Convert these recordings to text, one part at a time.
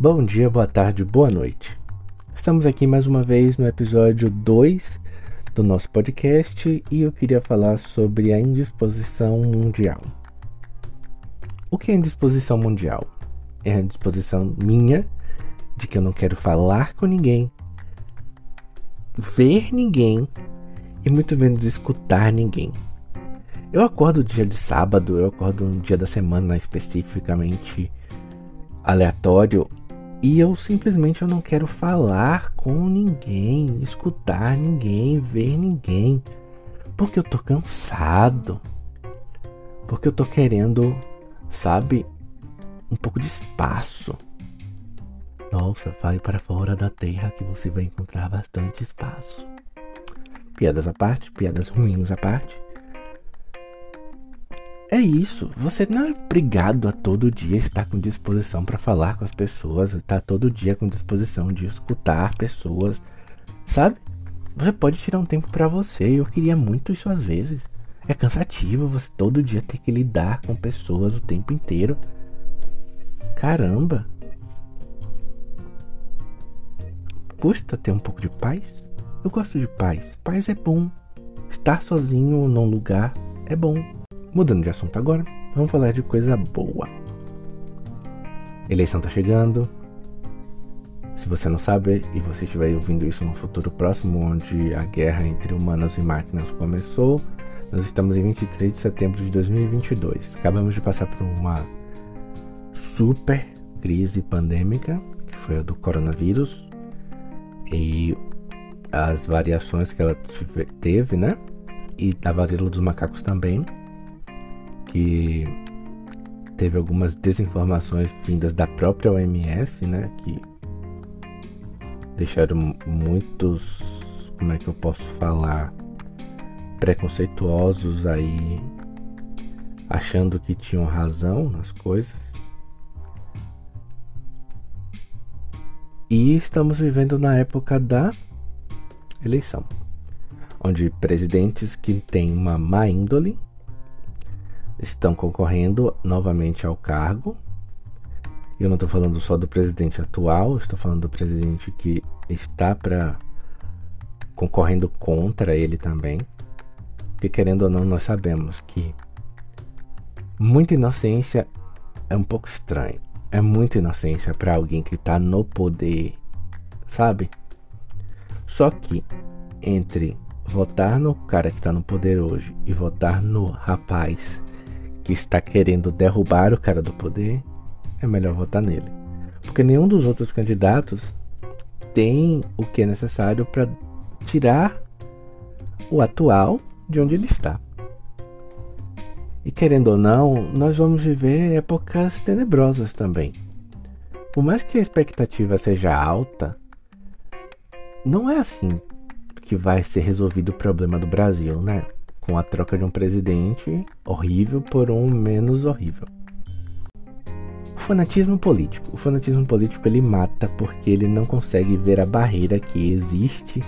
Bom dia, boa tarde, boa noite. Estamos aqui mais uma vez no episódio 2 do nosso podcast e eu queria falar sobre a indisposição mundial. O que é indisposição mundial? É a indisposição minha de que eu não quero falar com ninguém, ver ninguém e muito menos escutar ninguém. Eu acordo dia de sábado, eu acordo um dia da semana especificamente aleatório e eu simplesmente eu não quero falar com ninguém, escutar ninguém, ver ninguém. Porque eu tô cansado. Porque eu tô querendo, sabe, um pouco de espaço. Nossa, vai para fora da terra que você vai encontrar bastante espaço. Piadas à parte, piadas ruins à parte. É isso, você não é obrigado a todo dia estar com disposição para falar com as pessoas, estar todo dia com disposição de escutar pessoas, sabe? Você pode tirar um tempo para você. Eu queria muito isso às vezes. É cansativo você todo dia ter que lidar com pessoas o tempo inteiro. Caramba. Custa ter um pouco de paz? Eu gosto de paz. Paz é bom. Estar sozinho num lugar é bom. Mudando de assunto agora, vamos falar de coisa boa. Eleição tá chegando. Se você não sabe e você estiver ouvindo isso no futuro próximo, onde a guerra entre humanos e máquinas começou, nós estamos em 23 de setembro de 2022. Acabamos de passar por uma super crise pandêmica, que foi a do coronavírus, e as variações que ela teve, né? E da varíola dos macacos também que teve algumas desinformações vindas da própria OMS, né, que deixaram muitos, como é que eu posso falar, preconceituosos aí achando que tinham razão nas coisas. E estamos vivendo na época da eleição, onde presidentes que têm uma má índole estão concorrendo novamente ao cargo. Eu não estou falando só do presidente atual, estou falando do presidente que está para concorrendo contra ele também. Porque querendo ou não, nós sabemos que muita inocência é um pouco estranho. É muita inocência para alguém que está no poder, sabe? Só que entre votar no cara que está no poder hoje e votar no rapaz que está querendo derrubar o cara do poder, é melhor votar nele. Porque nenhum dos outros candidatos tem o que é necessário para tirar o atual de onde ele está. E querendo ou não, nós vamos viver épocas tenebrosas também. Por mais que a expectativa seja alta, não é assim que vai ser resolvido o problema do Brasil, né? Com a troca de um presidente horrível por um menos horrível. O fanatismo político. O fanatismo político ele mata porque ele não consegue ver a barreira que existe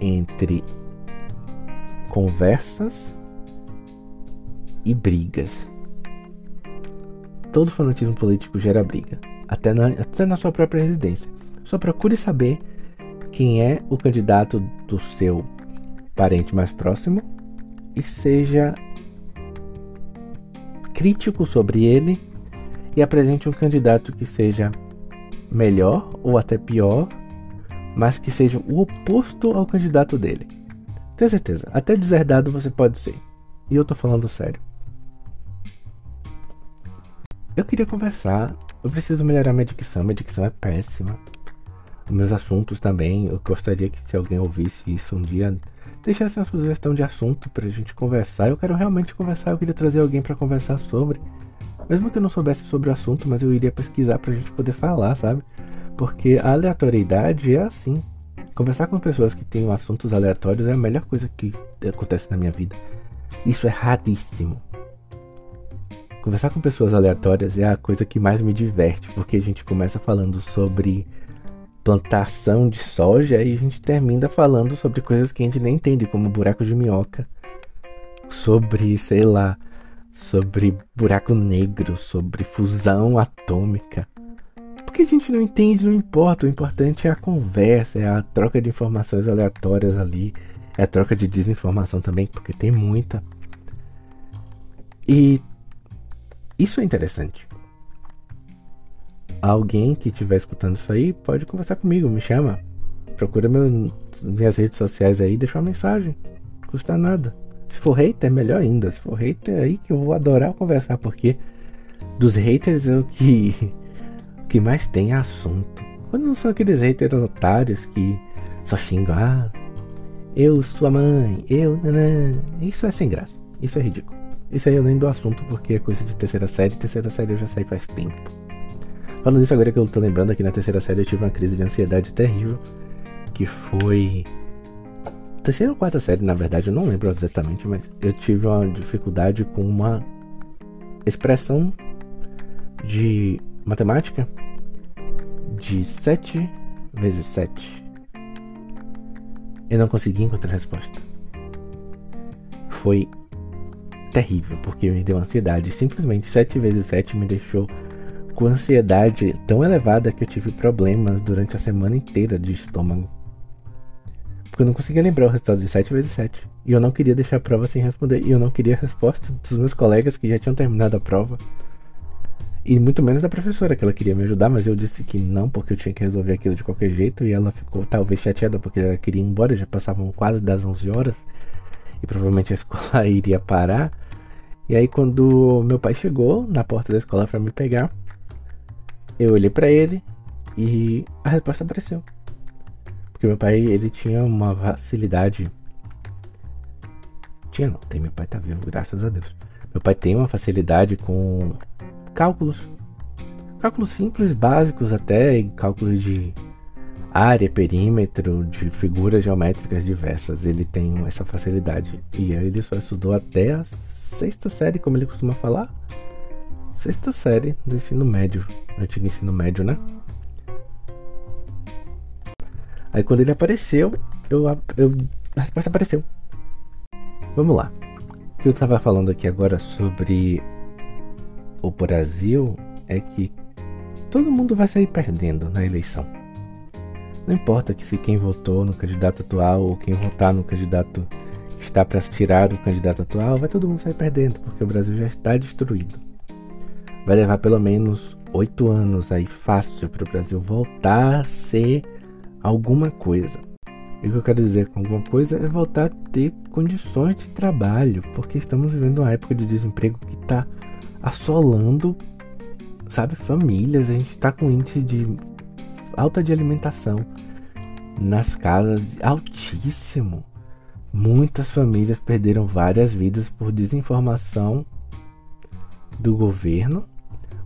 entre conversas e brigas. Todo fanatismo político gera briga, até na, até na sua própria residência. Só procure saber quem é o candidato do seu parente mais próximo e seja crítico sobre ele e apresente um candidato que seja melhor ou até pior, mas que seja o oposto ao candidato dele. Tenho certeza, até deserdado você pode ser. E eu tô falando sério. Eu queria conversar. Eu preciso melhorar minha dicção. Minha dicção é péssima. Meus assuntos também. Eu gostaria que se alguém ouvisse isso um dia deixasse uma sugestão de assunto pra gente conversar. Eu quero realmente conversar, eu queria trazer alguém para conversar sobre. Mesmo que eu não soubesse sobre o assunto, mas eu iria pesquisar pra gente poder falar, sabe? Porque a aleatoriedade é assim. Conversar com pessoas que têm assuntos aleatórios é a melhor coisa que acontece na minha vida. Isso é raríssimo. Conversar com pessoas aleatórias é a coisa que mais me diverte, porque a gente começa falando sobre plantação de soja e a gente termina falando sobre coisas que a gente nem entende, como buraco de minhoca, sobre, sei lá, sobre buraco negro, sobre fusão atômica. Por que a gente não entende, não importa. O importante é a conversa, é a troca de informações aleatórias ali. É a troca de desinformação também, porque tem muita. E isso é interessante. Alguém que estiver escutando isso aí pode conversar comigo, me chama. Procura meu, minhas redes sociais aí, deixa uma mensagem. Não custa nada. Se for hater, melhor ainda. Se for hater, aí que eu vou adorar conversar, porque dos haters é o que, que mais tem assunto. Quando não são aqueles haters otários que só xingam, ah, eu, sua mãe, eu, nanã. Isso é sem graça. Isso é ridículo. Isso aí eu nem dou assunto porque é coisa de terceira série. Terceira série eu já saí faz tempo. Falando isso agora que eu tô lembrando aqui na terceira série eu tive uma crise de ansiedade terrível. Que foi. Terceira ou quarta série, na verdade, eu não lembro exatamente, mas eu tive uma dificuldade com uma expressão de matemática de 7 vezes 7. Eu não consegui encontrar a resposta. Foi terrível, porque me deu ansiedade. Simplesmente 7 vezes 7 me deixou com ansiedade tão elevada que eu tive problemas durante a semana inteira de estômago. Porque eu não conseguia lembrar o resultado de 7 vezes 7. E eu não queria deixar a prova sem responder. E eu não queria a resposta dos meus colegas que já tinham terminado a prova. E muito menos da professora, que ela queria me ajudar, mas eu disse que não, porque eu tinha que resolver aquilo de qualquer jeito. E ela ficou talvez chateada porque ela queria ir embora, já passavam quase das 11 horas. E provavelmente a escola iria parar. E aí, quando meu pai chegou na porta da escola para me pegar, eu olhei para ele e a resposta apareceu. Porque meu pai, ele tinha uma facilidade. Tinha não, tem meu pai tá vivo, graças a Deus. Meu pai tem uma facilidade com cálculos. Cálculos simples, básicos até, cálculos de área, perímetro, de figuras geométricas diversas. Ele tem essa facilidade. E ele só estudou até a sexta série, como ele costuma falar. Sexta série do ensino médio. Antigo ensino médio, né? Aí quando ele apareceu, eu, eu a resposta apareceu. Vamos lá. O que eu estava falando aqui agora sobre o Brasil é que todo mundo vai sair perdendo na eleição. Não importa que se quem votou no candidato atual ou quem votar no candidato que está para tirar o candidato atual, vai todo mundo sair perdendo, porque o Brasil já está destruído. Vai levar pelo menos oito anos aí fácil para o Brasil voltar a ser alguma coisa. E o que eu quero dizer com alguma coisa é voltar a ter condições de trabalho, porque estamos vivendo uma época de desemprego que está assolando, sabe, famílias. A gente está com índice de alta de alimentação nas casas altíssimo. Muitas famílias perderam várias vidas por desinformação do governo,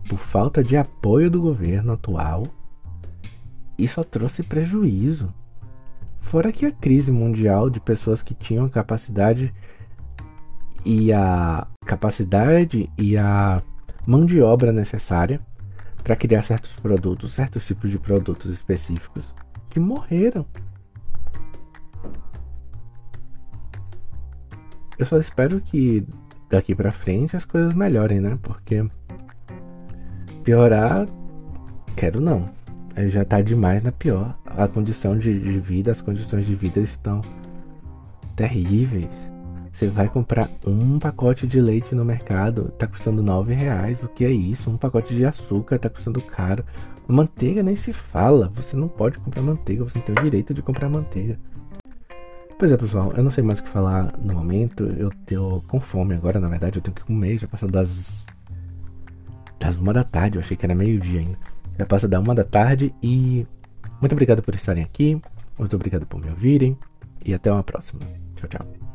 por falta de apoio do governo atual. Só trouxe prejuízo. Fora que a crise mundial de pessoas que tinham capacidade e a capacidade e a mão de obra necessária para criar certos produtos, certos tipos de produtos específicos que morreram. Eu só espero que daqui para frente as coisas melhorem, né? Porque piorar, quero não. Já tá demais na pior. A condição de, de vida, as condições de vida estão terríveis. Você vai comprar um pacote de leite no mercado, tá custando nove reais. O que é isso? Um pacote de açúcar tá custando caro. Manteiga nem se fala. Você não pode comprar manteiga, você tem o direito de comprar manteiga. Pois é, pessoal, eu não sei mais o que falar no momento. Eu tô com fome agora, na verdade, eu tenho que comer. Já passou das. Das uma da tarde, eu achei que era meio-dia ainda. Já passa da uma da tarde e. Muito obrigado por estarem aqui. Muito obrigado por me ouvirem. E até uma próxima. Tchau, tchau.